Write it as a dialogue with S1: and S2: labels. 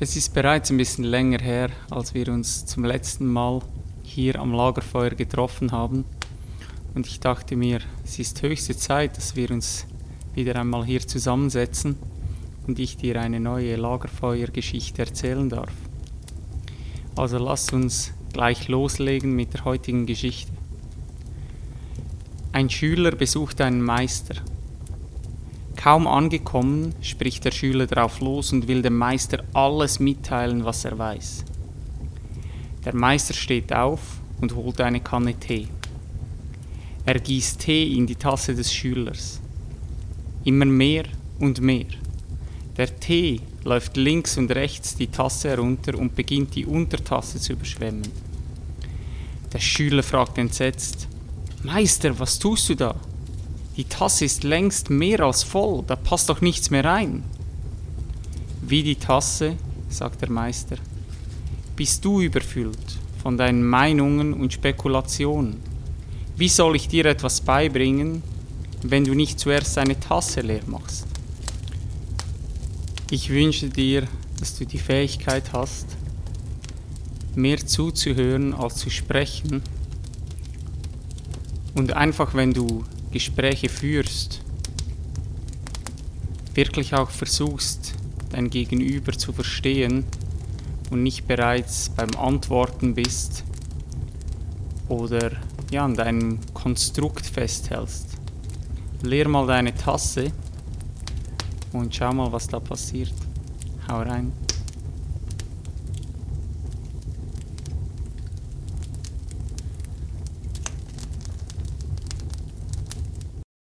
S1: Es ist bereits ein bisschen länger her, als wir uns zum letzten Mal hier am Lagerfeuer getroffen haben. Und ich dachte mir, es ist höchste Zeit, dass wir uns wieder einmal hier zusammensetzen und ich dir eine neue Lagerfeuergeschichte erzählen darf. Also lass uns gleich loslegen mit der heutigen Geschichte. Ein Schüler besucht einen Meister. Kaum angekommen, spricht der Schüler drauf los und will dem Meister alles mitteilen, was er weiß. Der Meister steht auf und holt eine Kanne Tee. Er gießt Tee in die Tasse des Schülers. Immer mehr und mehr. Der Tee läuft links und rechts die Tasse herunter und beginnt die Untertasse zu überschwemmen. Der Schüler fragt entsetzt, Meister, was tust du da? Die Tasse ist längst mehr als voll, da passt doch nichts mehr rein. Wie die Tasse, sagt der Meister, bist du überfüllt von deinen Meinungen und Spekulationen. Wie soll ich dir etwas beibringen, wenn du nicht zuerst eine Tasse leer machst? Ich wünsche dir, dass du die Fähigkeit hast, mehr zuzuhören als zu sprechen und einfach wenn du Gespräche führst, wirklich auch versuchst, dein Gegenüber zu verstehen und nicht bereits beim Antworten bist oder ja, an deinem Konstrukt festhältst. Leer mal deine Tasse und schau mal, was da passiert. Hau rein.